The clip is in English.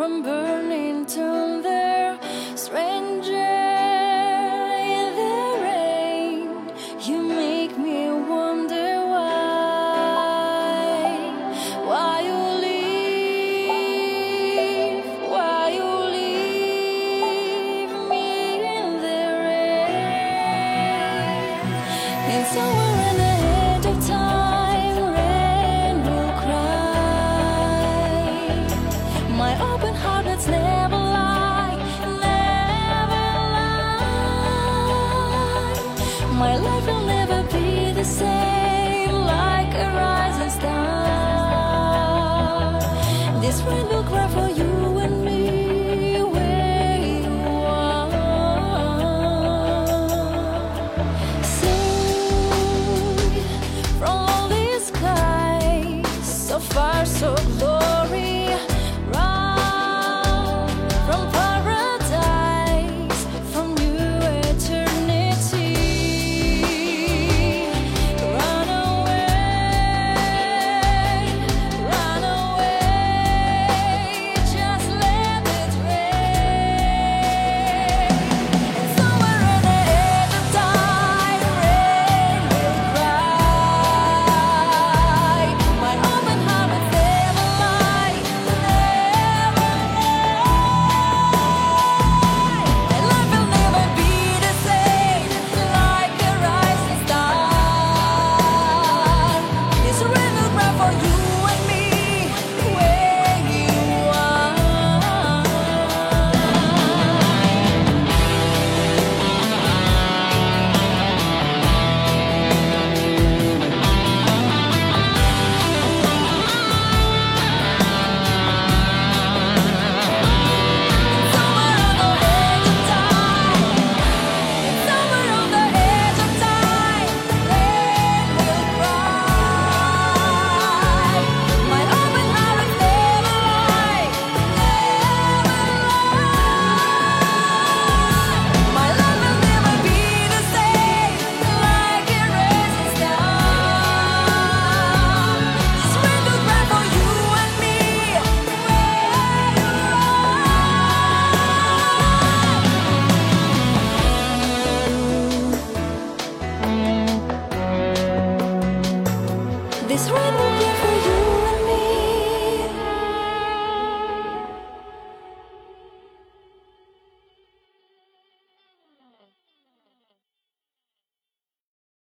from burning to their stranger in the rain. You make me wonder why, why you leave, why you leave me in the rain. It's somewhere in the My life will never be the same, like a rising star. This will cry for you and me. Sing from lonely skies, so far, so.